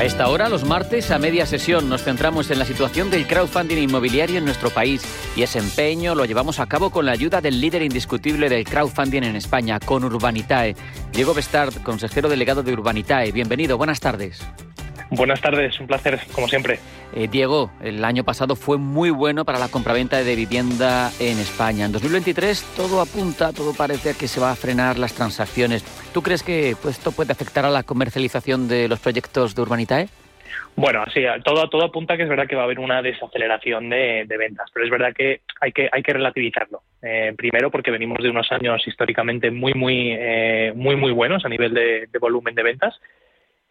A esta hora, los martes, a media sesión, nos centramos en la situación del crowdfunding inmobiliario en nuestro país y ese empeño lo llevamos a cabo con la ayuda del líder indiscutible del crowdfunding en España, con Urbanitae. Diego Bestard, consejero delegado de Urbanitae. Bienvenido, buenas tardes. Buenas tardes, un placer, como siempre. Eh, Diego, el año pasado fue muy bueno para la compraventa de vivienda en España. En 2023 todo apunta, todo parece que se va a frenar las transacciones. ¿Tú crees que pues, esto puede afectar a la comercialización de los proyectos de Urbanitae? Bueno, sí, todo, todo apunta que es verdad que va a haber una desaceleración de, ventas, pero es verdad que hay que, hay que relativizarlo. Eh, primero porque venimos de unos años históricamente muy, muy, eh, muy, muy buenos a nivel de volumen de ventas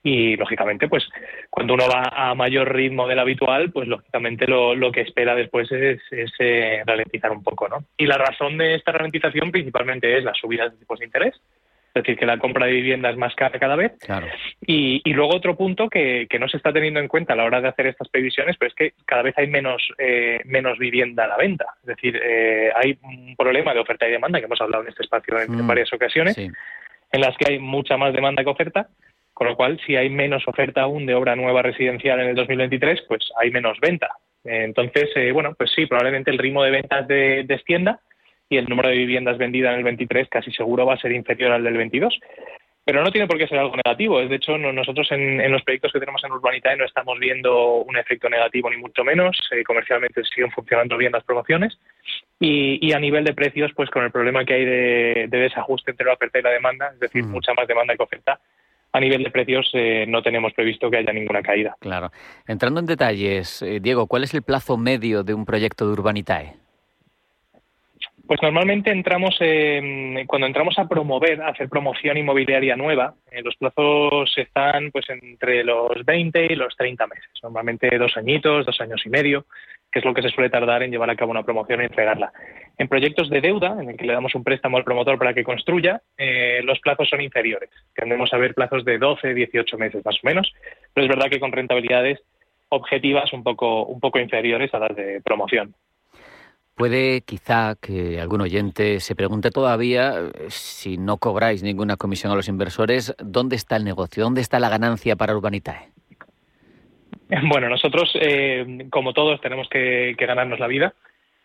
y lógicamente pues cuando uno va a mayor ritmo del habitual pues lógicamente lo, lo que espera después es, eh, ralentizar un poco no y la razón de esta ralentización principalmente es la subida de tipos de interés es decir que la compra de vivienda es más cara cada vez. Y, y, luego otro punto que, que, no se está teniendo en cuenta a la hora de hacer estas previsiones pues es que cada vez hay menos eh, menos vivienda a la venta. Es decir eh, hay un problema de oferta y demanda que hemos hablado en este espacio en, mm. varias ocasiones en las que hay mucha más demanda que oferta con lo cual, si hay menos oferta aún de obra nueva residencial en el 2023, pues hay menos venta. Entonces, eh, bueno, pues sí, probablemente el ritmo de ventas descienda y el número de viviendas vendidas en el 23 casi seguro va a ser inferior al del 22. Pero no tiene por qué ser algo negativo. De hecho, nosotros en, los proyectos que tenemos en Urbanitae no estamos viendo un efecto negativo ni mucho menos. Eh, comercialmente siguen funcionando bien las promociones. Y, a nivel de precios, pues con el problema que hay de, desajuste entre la oferta y la demanda, es decir, mucha más demanda que oferta, a nivel de precios eh, no tenemos previsto que haya ninguna caída. Claro. Entrando en detalles, eh, Diego, ¿cuál es el plazo medio de un proyecto de Urbanitae? Pues normalmente entramos, cuando entramos a promover, a hacer promoción inmobiliaria nueva, eh, los plazos están pues entre los 20 y los 30 meses, normalmente dos añitos, dos años y medio que es lo que se suele tardar en llevar a cabo una promoción y entregarla. En proyectos de deuda, en el que le damos un préstamo al promotor para que construya, eh, los plazos son inferiores. Tendemos a ver plazos de 12, 18 meses más o menos, pero es verdad que con rentabilidades objetivas un poco, un poco inferiores a las de promoción. Puede quizá que algún oyente se pregunte todavía eh, si no cobráis ninguna comisión a los inversores, ¿dónde está el negocio? ¿Dónde está la ganancia para Urbanitae? Bueno, nosotros, eh, como todos, tenemos que, ganarnos la vida.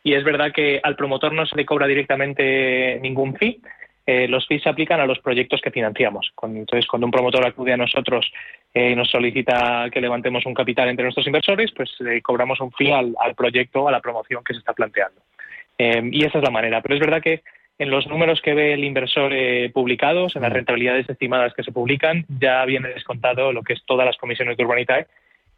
Y es verdad que al promotor no se le cobra directamente ningún fee. Eh, los fees se aplican a los proyectos que financiamos. Entonces, cuando un promotor acude a nosotros eh, y nos solicita que levantemos un capital entre nuestros inversores, pues cobramos un fee al, al proyecto, a la promoción que se está planteando. y esa es la manera. Pero es verdad que en los números que ve el inversor publicados, en las rentabilidades estimadas que se publican, ya viene descontado lo que es todas las comisiones de Urbanitae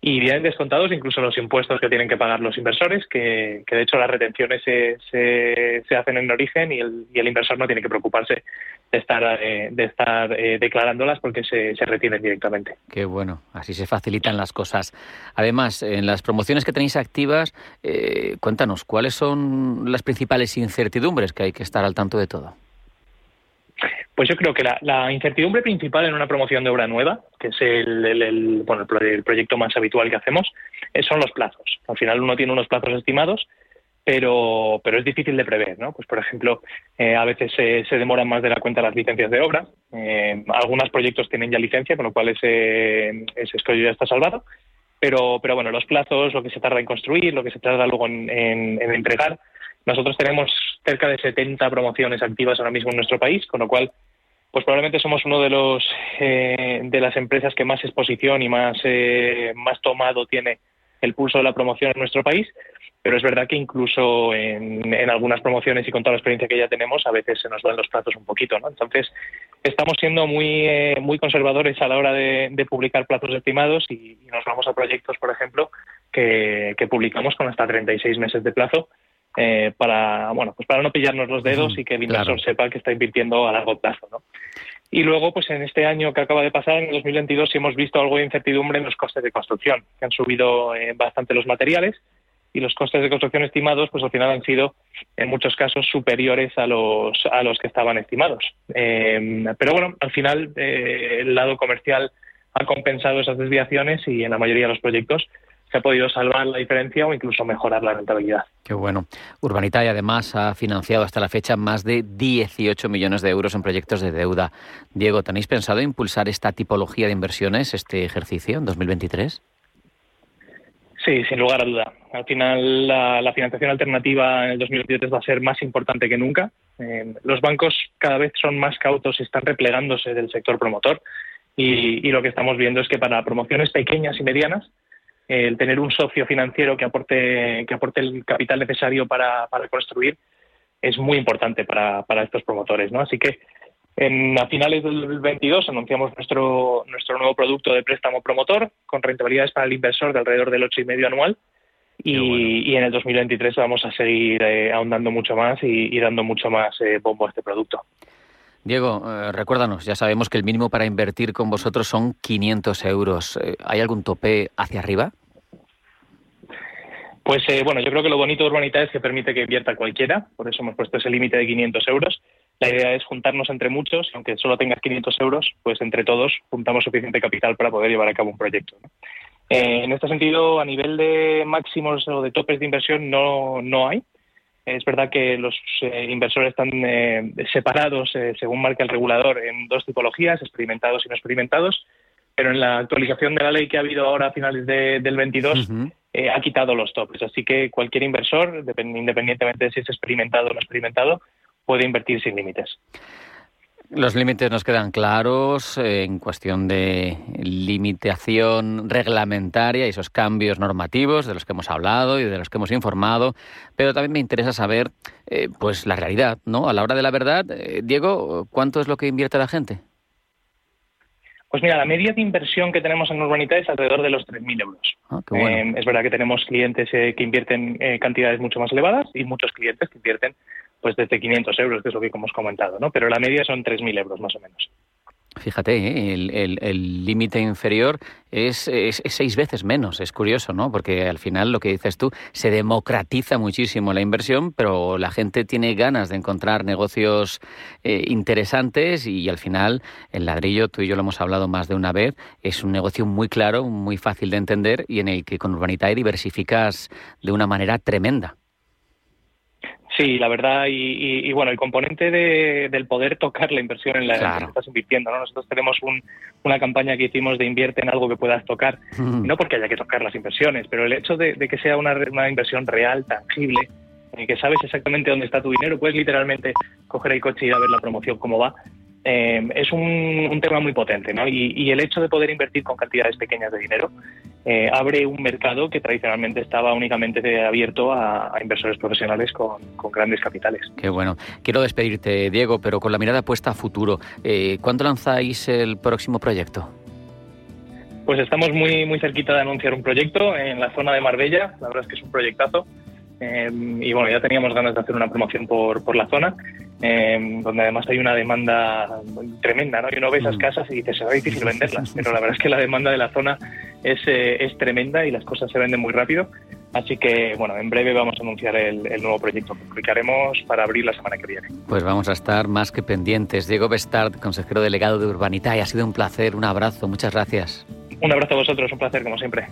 y vienen descontados incluso los impuestos que tienen que pagar los inversores, que, de hecho las retenciones se, se, hacen en origen y el, y el, inversor no tiene que preocuparse de estar, eh, de estar eh, declarándolas porque se, se retienen directamente. Qué bueno, así se facilitan las cosas. Además, en las promociones que tenéis activas, eh, cuéntanos, ¿cuáles son las principales incertidumbres que hay que estar al tanto de todo? Pues yo creo que la, incertidumbre principal en una promoción de obra nueva, que es el, bueno, el, proyecto más habitual que hacemos, eh, son los plazos. Al final uno tiene unos plazos estimados, pero, pero es difícil de prever. ¿no? Pues por ejemplo, eh, a veces se, demoran más de la cuenta las licencias de obra. Eh, algunos proyectos tienen ya licencia, con lo cual ese, ese escollo ya está salvado. Pero, pero bueno, los plazos, lo que se tarda en construir, lo que se tarda luego en entregar, nosotros tenemos cerca de 70 promociones activas ahora mismo en nuestro país, con lo cual, pues probablemente somos uno de los eh, de las empresas que más exposición y más eh, más tomado tiene el pulso de la promoción en nuestro país. Pero es verdad que incluso en, algunas promociones y con toda la experiencia que ya tenemos, a veces se nos dan los plazos un poquito, ¿no? Entonces, estamos siendo muy eh, muy conservadores a la hora de, publicar plazos estimados y, nos vamos a proyectos, por ejemplo, que publicamos con hasta 36 meses de plazo eh, para bueno pues para no pillarnos los dedos y que el inversor sepa que está invirtiendo a largo plazo ¿no? y luego pues en este año que acaba de pasar en 2022 sí hemos visto algo de incertidumbre en los costes de construcción que han subido eh, bastante los materiales y los costes de construcción estimados, pues al final han sido en muchos casos superiores a los, a los que estaban estimados. Eh, pero bueno, al final eh, el lado comercial ha compensado esas desviaciones y en la mayoría de los proyectos se ha podido salvar la diferencia o incluso mejorar la rentabilidad. Qué bueno. Urbanitae además ha financiado hasta la fecha más de 18 millones de euros en proyectos de deuda. Diego, ¿tenéis pensado impulsar esta tipología de inversiones este ejercicio en 2023? Sí, sin lugar a duda. Al final, la, financiación alternativa en el 2023 va a ser más importante que nunca. Eh, los bancos cada vez son más cautos y están replegándose del sector promotor. Y, lo que estamos viendo es que para promociones pequeñas y medianas, el tener un socio financiero que aporte, que aporte el capital necesario para, para construir es muy importante para, para estos promotores. ¿no? Así que en, a finales del 2022 anunciamos nuestro, nuestro nuevo producto de préstamo promotor con rentabilidades para el inversor de alrededor del 8,5 anual. Y, y, en el 2023 vamos a seguir eh, ahondando mucho más y, dando mucho más eh, bombo a este producto. Diego, eh, recuérdanos, ya sabemos que el mínimo para invertir con vosotros son 500 euros. ¿Hay algún tope hacia arriba? Pues bueno, yo creo que lo bonito de Urbanita es que permite que invierta cualquiera, por eso hemos puesto ese límite de 500 euros. La idea es juntarnos entre muchos, aunque solo tengas 500 euros, pues entre todos juntamos suficiente capital para poder llevar a cabo un proyecto. Eh, en este sentido, a nivel de máximos o de topes de inversión no, no hay. Es verdad que los eh, inversores están eh, separados, según marca el regulador, en dos tipologías, experimentados y no experimentados, pero en la actualización de la ley que ha habido ahora a finales del 22 ha quitado los topes. Así que cualquier inversor, independientemente de si es experimentado o no experimentado, puede invertir sin límites. Los límites nos quedan claros eh, en cuestión de limitación reglamentaria y esos cambios normativos de los que hemos hablado y de los que hemos informado, pero también me interesa saber eh, pues la realidad, ¿no? A la hora de la verdad, eh, Diego, ¿cuánto es lo que invierte la gente? Pues mira, la media de inversión que tenemos en Urbanita es alrededor de los 3.000 euros. Ah, es verdad que tenemos clientes que invierten cantidades mucho más elevadas y muchos clientes que invierten pues desde 500 euros, que es lo que hemos comentado, ¿no? Pero la media son 3.000 euros más o menos. Fíjate, ¿eh? el límite inferior es, seis veces menos. Es curioso, ¿no? Porque al final lo que dices tú, se democratiza muchísimo la inversión, pero la gente tiene ganas de encontrar negocios eh, interesantes y al final el ladrillo, tú y yo lo hemos hablado más de una vez, es un negocio muy claro, muy fácil de entender y en el que con Urbanitae diversificas de una manera tremenda. Sí, la verdad, y, bueno, el componente de, del poder tocar la inversión en la que estás invirtiendo, ¿no? Nosotros tenemos una campaña que hicimos de invierte en algo que puedas tocar, no porque haya que tocar las inversiones, pero el hecho de, que sea una, una, inversión real, tangible, en que sabes exactamente dónde está tu dinero, puedes literalmente coger el coche y ir a ver la promoción cómo va, eh, es un, tema muy potente, ¿no? Y, el hecho de poder invertir con cantidades pequeñas de dinero eh, abre un mercado que tradicionalmente estaba únicamente abierto a, inversores profesionales con, grandes capitales. Qué bueno. Quiero despedirte, Diego, pero con la mirada puesta a futuro. Eh, ¿Cuándo lanzáis el próximo proyecto? Pues estamos muy, muy cerquita de anunciar un proyecto en la zona de Marbella. La verdad es que es un proyectazo. Y bueno, ya teníamos ganas de hacer una promoción por, por la zona. Em, donde además hay una demanda tremenda, ¿no? Y uno ve esas mm. casas y dice, será difícil venderlas, pero la verdad es que la demanda de la zona es, eh, es tremenda y las cosas se venden muy rápido. Así que, bueno, en breve vamos a anunciar el, nuevo proyecto que publicaremos para abrir la semana que viene. Pues vamos a estar más que pendientes. Diego Bestard, consejero delegado de Urbanita, y ha sido un placer, un abrazo, muchas gracias. Un abrazo a vosotros, un placer como siempre.